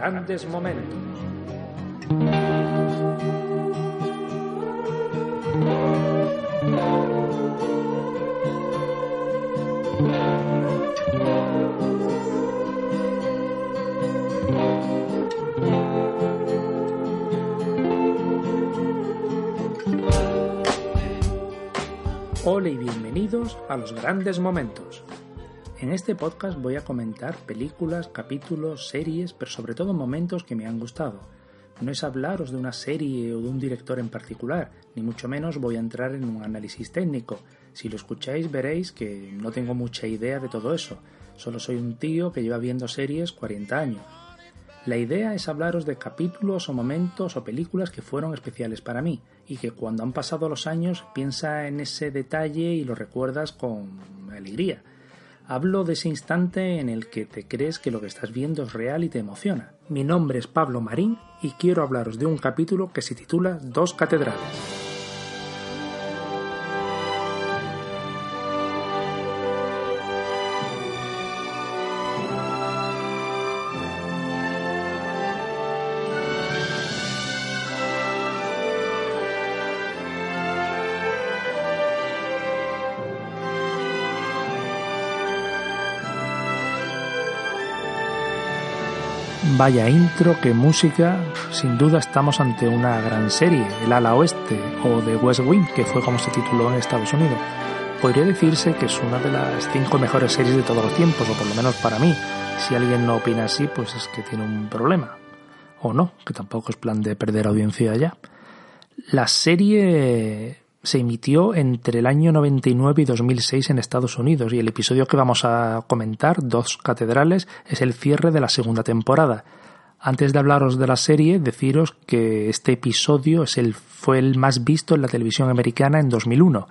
Grandes momentos. Hola y bienvenidos a los grandes momentos. En este podcast voy a comentar películas, capítulos, series, pero sobre todo momentos que me han gustado. No es hablaros de una serie o de un director en particular, ni mucho menos voy a entrar en un análisis técnico. Si lo escucháis veréis que no tengo mucha idea de todo eso, solo soy un tío que lleva viendo series 40 años. La idea es hablaros de capítulos o momentos o películas que fueron especiales para mí y que cuando han pasado los años piensa en ese detalle y lo recuerdas con alegría. Hablo de ese instante en el que te crees que lo que estás viendo es real y te emociona. Mi nombre es Pablo Marín y quiero hablaros de un capítulo que se titula Dos catedrales. Vaya intro, qué música. Sin duda estamos ante una gran serie, El ala oeste o The West Wing, que fue como se tituló en Estados Unidos. Podría decirse que es una de las cinco mejores series de todos los tiempos, o por lo menos para mí. Si alguien no opina así, pues es que tiene un problema. O no, que tampoco es plan de perder audiencia ya. La serie se emitió entre el año 99 y 2006 en Estados Unidos y el episodio que vamos a comentar, Dos Catedrales, es el cierre de la segunda temporada. Antes de hablaros de la serie, deciros que este episodio es el, fue el más visto en la televisión americana en 2001,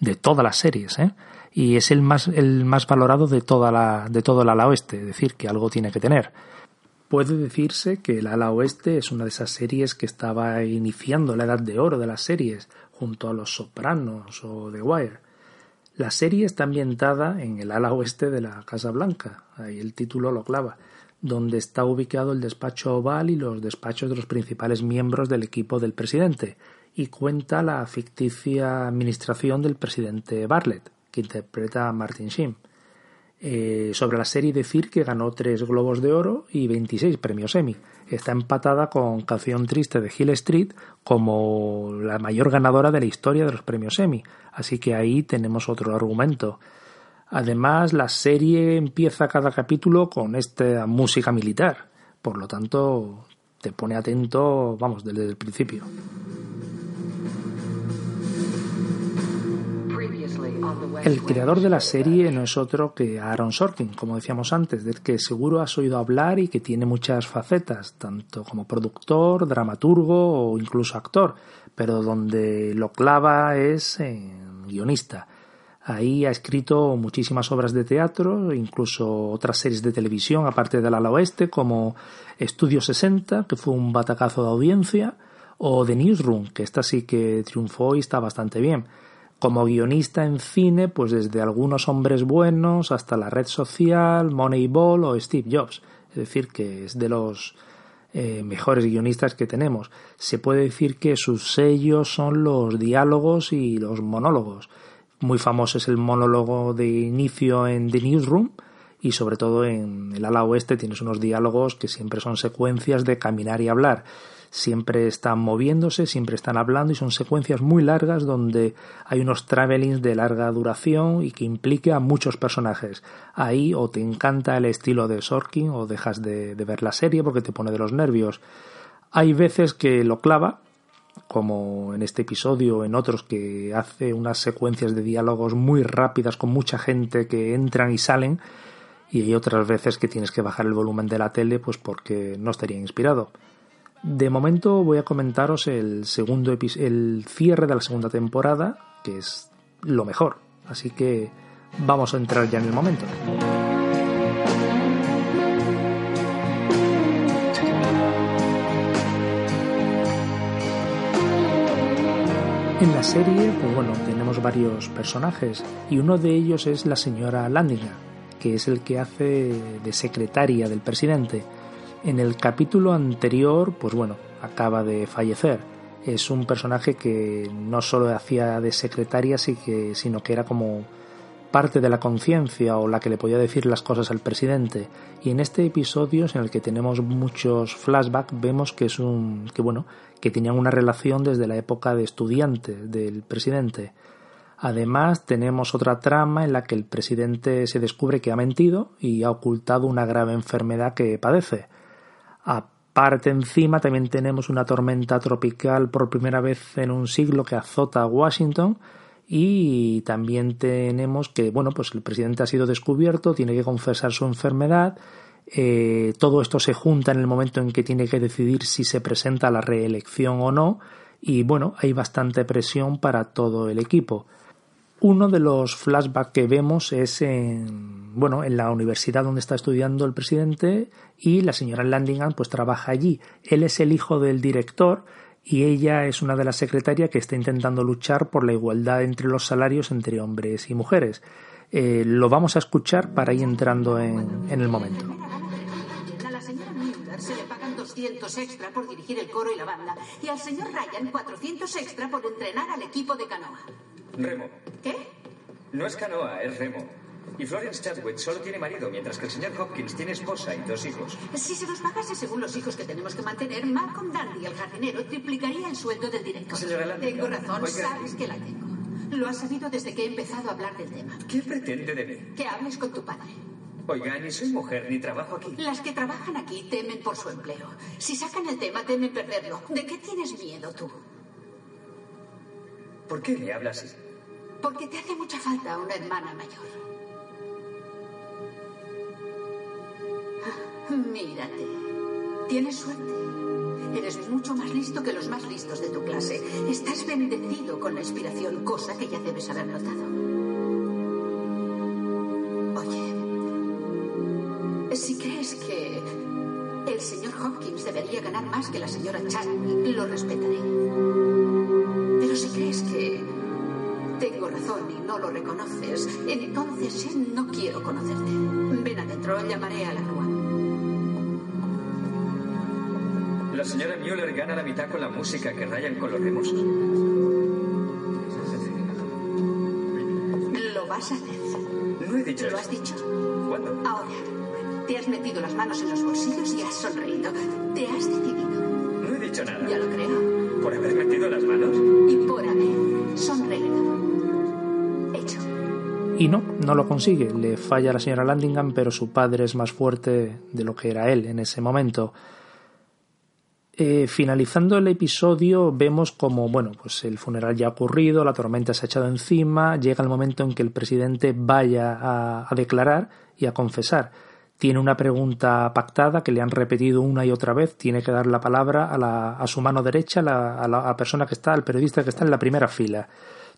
de todas las series, ¿eh? y es el más, el más valorado de, toda la, de todo el ala oeste, es decir, que algo tiene que tener. Puede decirse que el ala oeste es una de esas series que estaba iniciando la edad de oro de las series, junto a Los Sopranos o The Wire. La serie está ambientada en el ala oeste de la Casa Blanca, ahí el título lo clava, donde está ubicado el despacho oval y los despachos de los principales miembros del equipo del presidente, y cuenta la ficticia administración del presidente Bartlett, que interpreta a Martin Sheen. Eh, sobre la serie decir que ganó tres Globos de Oro y 26 premios Emmy. Está empatada con Canción Triste de Hill Street como la mayor ganadora de la historia de los premios Emmy. Así que ahí tenemos otro argumento. Además, la serie empieza cada capítulo con esta música militar. Por lo tanto, te pone atento, vamos, desde el principio. El creador de la serie no es otro que Aaron Sorkin, como decíamos antes, del que seguro has oído hablar y que tiene muchas facetas, tanto como productor, dramaturgo o incluso actor, pero donde lo clava es en guionista. Ahí ha escrito muchísimas obras de teatro, incluso otras series de televisión, aparte del ala oeste, como Estudio 60, que fue un batacazo de audiencia, o The Newsroom, que esta sí que triunfó y está bastante bien. Como guionista en cine, pues desde algunos hombres buenos hasta la red social, Moneyball o Steve Jobs. Es decir, que es de los eh, mejores guionistas que tenemos. Se puede decir que sus sellos son los diálogos y los monólogos. Muy famoso es el monólogo de inicio en The Newsroom y sobre todo en el ala oeste tienes unos diálogos que siempre son secuencias de caminar y hablar siempre están moviéndose, siempre están hablando y son secuencias muy largas donde hay unos travelings de larga duración y que implica a muchos personajes. Ahí o te encanta el estilo de Sorkin o dejas de, de ver la serie porque te pone de los nervios. Hay veces que lo clava, como en este episodio o en otros que hace unas secuencias de diálogos muy rápidas con mucha gente que entran y salen y hay otras veces que tienes que bajar el volumen de la tele pues porque no estaría inspirado. De momento voy a comentaros el segundo el cierre de la segunda temporada, que es lo mejor. Así que vamos a entrar ya en el momento. En la serie, pues bueno, tenemos varios personajes y uno de ellos es la señora Landinga, que es el que hace de secretaria del presidente. En el capítulo anterior, pues bueno, acaba de fallecer. Es un personaje que no solo hacía de secretaria, sino que era como parte de la conciencia o la que le podía decir las cosas al presidente. Y en este episodio, en el que tenemos muchos flashbacks, vemos que es un que bueno, que tenían una relación desde la época de estudiante del presidente. Además, tenemos otra trama en la que el presidente se descubre que ha mentido y ha ocultado una grave enfermedad que padece. Aparte encima también tenemos una tormenta tropical por primera vez en un siglo que azota a Washington. Y también tenemos que, bueno, pues el presidente ha sido descubierto, tiene que confesar su enfermedad, eh, todo esto se junta en el momento en que tiene que decidir si se presenta a la reelección o no, y bueno, hay bastante presión para todo el equipo. Uno de los flashbacks que vemos es en, bueno, en la universidad donde está estudiando el presidente y la señora Landingham pues trabaja allí. Él es el hijo del director y ella es una de las secretarias que está intentando luchar por la igualdad entre los salarios entre hombres y mujeres. Eh, lo vamos a escuchar para ir entrando en, en el momento. A la señora Müller se le pagan 200 extra por dirigir el coro y la banda y al señor Ryan 400 extra por entrenar al equipo de canoa. Remo. ¿Qué? No es canoa, es remo. Y Florence Chadwick solo tiene marido, mientras que el señor Hopkins tiene esposa y dos hijos. Si se nos pagase según los hijos que tenemos que mantener, Malcolm Dandy, el jardinero, triplicaría el sueldo del director. Tengo razón, sabes que la tengo. Lo has sabido desde que he empezado a hablar del tema. ¿Qué pretende de mí? Que hables con tu padre. Oiga, ni soy mujer ni trabajo aquí. Las que trabajan aquí temen por su empleo. Si sacan el tema, temen perderlo. ¿De qué tienes miedo tú? ¿Por qué me habla así? Porque te hace mucha falta una hermana mayor. Mírate. Tienes suerte. Eres mucho más listo que los más listos de tu clase. Estás bendecido con la inspiración, cosa que ya debes haber notado. Oye, si crees que el señor Hopkins debería ganar más que la señora Chadwick, lo respetaré. Pero si crees que tengo razón y no lo reconoces, entonces no quiero conocerte. Ven adentro, llamaré a la grúa. La señora Mueller gana la mitad con la música que rayan con los remos. Lo vas a hacer. No he dicho ¿Lo eso. has dicho? ¿Cuándo? Ahora, te has metido las manos en los bolsillos y has sonreído. Te has decidido. No he dicho nada. Ya lo creo. ¿Por haber metido las manos? Y por haber sonreído. Hecho. Y no, no lo consigue. Le falla a la señora Landingham, pero su padre es más fuerte de lo que era él en ese momento. Eh, finalizando el episodio vemos como bueno pues el funeral ya ha ocurrido la tormenta se ha echado encima llega el momento en que el presidente vaya a, declarar y a confesar. Tiene una pregunta pactada que le han repetido una y otra vez tiene que dar la palabra a, la, a su mano derecha a la, a la a la persona que está al periodista que está en la primera fila.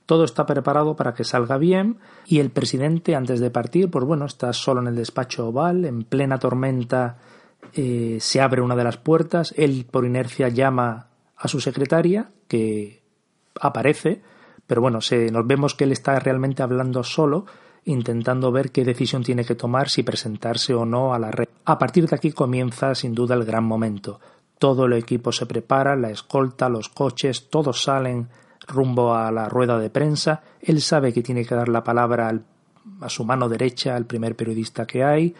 Todo está preparado para que salga bien y el presidente antes de partir pues bueno está solo en el despacho oval en plena tormenta eh, se abre una de las puertas, él por inercia llama a su secretaria, que aparece, pero bueno, se, nos vemos que él está realmente hablando solo, intentando ver qué decisión tiene que tomar, si presentarse o no a la red. A partir de aquí comienza sin duda el gran momento. Todo el equipo se prepara, la escolta, los coches, todos salen rumbo a la rueda de prensa. Él sabe que tiene que dar la palabra al- a su mano derecha al primer periodista que hay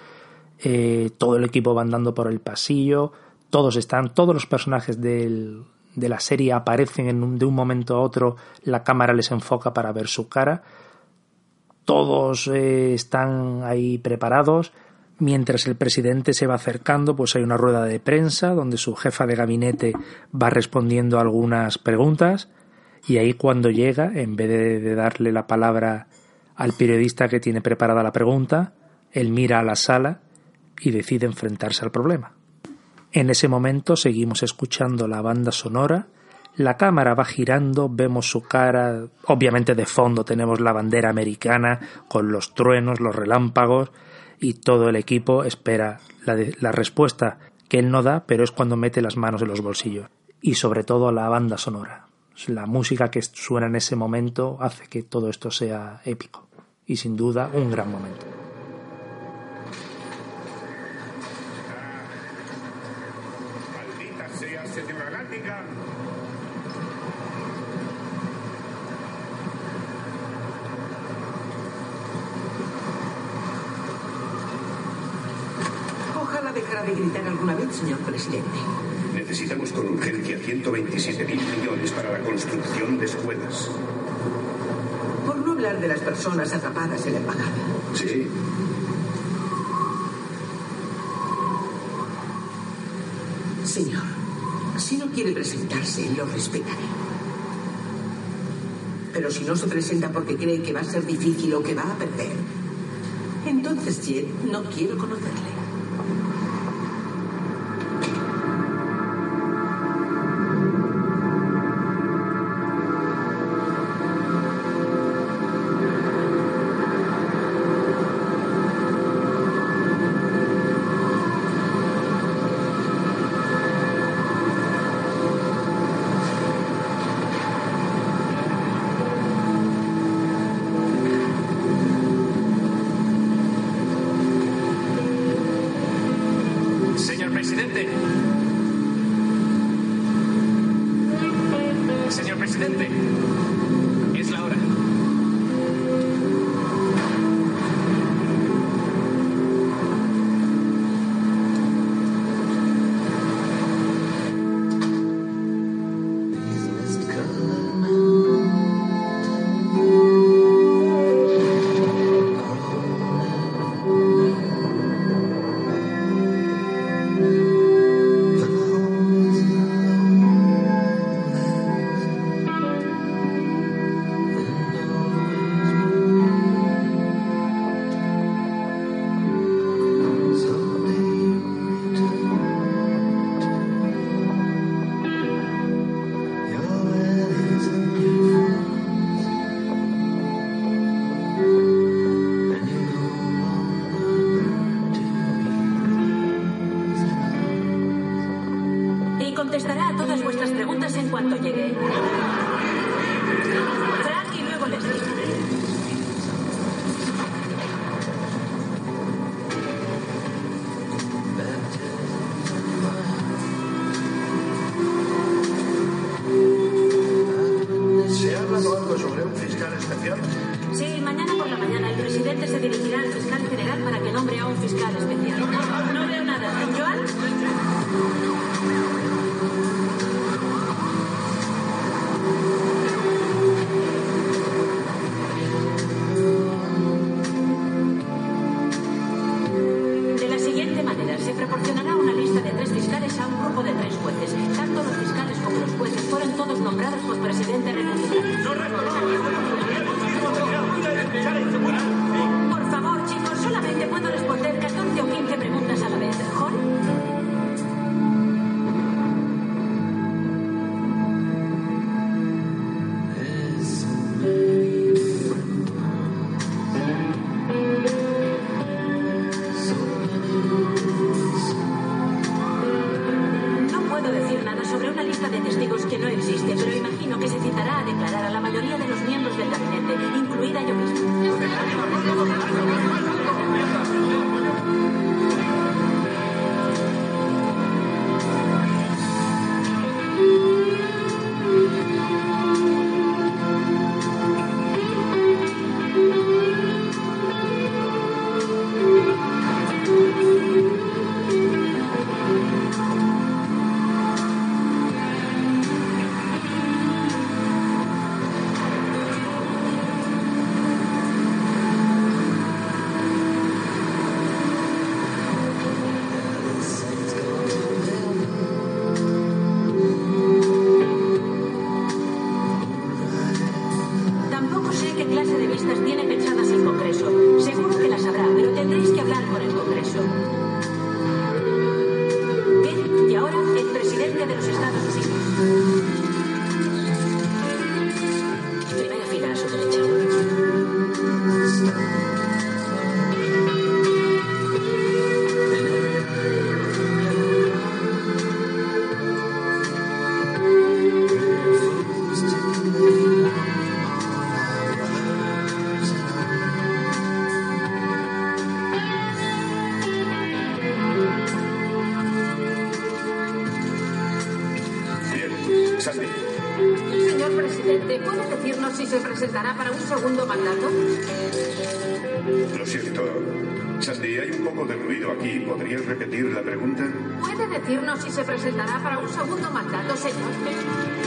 eh, todo el equipo va andando por el pasillo, todos están, todos los personajes del- de la serie aparecen en un- de un momento a otro, la cámara les enfoca para ver su cara, todos eh, están ahí preparados, mientras el presidente se va acercando, pues hay una rueda de prensa donde su jefa de gabinete va respondiendo a algunas preguntas. Y ahí cuando llega, en vez de, de darle la palabra al periodista que tiene preparada la pregunta, Él mira a la sala y decide enfrentarse al problema. En ese momento seguimos escuchando la banda sonora, la cámara va girando, vemos su cara, obviamente de fondo tenemos la bandera americana con los truenos, los relámpagos y todo el equipo espera la, la respuesta que él no da, pero es cuando mete las manos en los bolsillos. Y sobre todo la banda sonora. La música que suena en ese momento hace que todo esto sea épico. Y sin duda un gran momento. Dejará de gritar alguna vez, señor presidente. Necesitamos con urgencia 127 mil millones para la construcción de escuelas. Por no hablar de las personas atrapadas en la embajada. Sí. Señor, si no quiere presentarse, lo respetaré. Pero si no se presenta porque cree que va a ser difícil o que va a perder, entonces, Jet, no quiero conocerle. Decir nada sobre una lista de Sandy, hay un poco de ruido aquí. ¿Podrías repetir la pregunta? ¿Puede decirnos si se presentará para un segundo mandato, señor?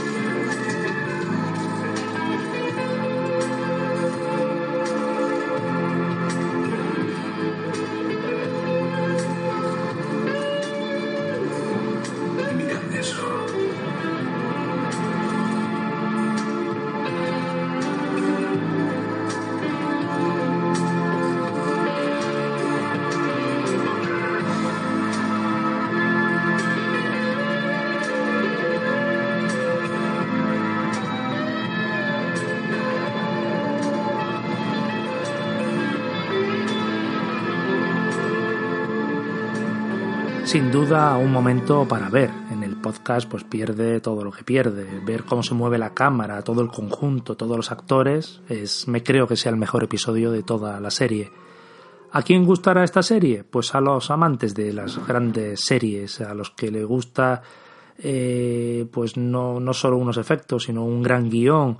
Sin duda un momento para ver. En el podcast pues pierde todo lo que pierde. Ver cómo se mueve la cámara, todo el conjunto, todos los actores, es me creo que sea el mejor episodio de toda la serie. ¿A quién gustará esta serie? Pues a los amantes de las grandes series, a los que les gusta eh, pues no, no solo unos efectos, sino un gran guion,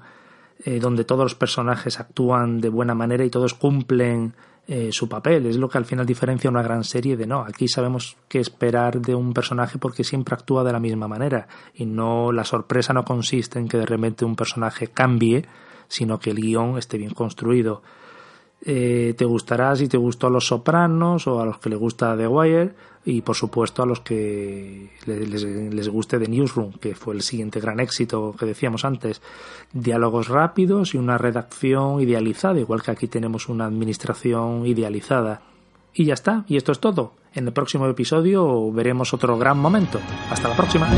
eh, donde todos los personajes actúan de buena manera y todos cumplen eh, su papel. Es lo que al final diferencia una gran serie de no. Aquí sabemos qué esperar de un personaje porque siempre actúa de la misma manera. Y no la sorpresa no consiste en que de repente un personaje cambie, sino que el guion esté bien construido. Eh, te gustará si te gustó a Los Sopranos o a los que le gusta The Wire y por supuesto a los que les, guste The Newsroom, que fue el siguiente gran éxito que decíamos antes. Diálogos rápidos y una redacción idealizada, igual que aquí tenemos una administración idealizada. Y ya está, y esto es todo. En el próximo episodio veremos otro gran momento. Hasta la próxima.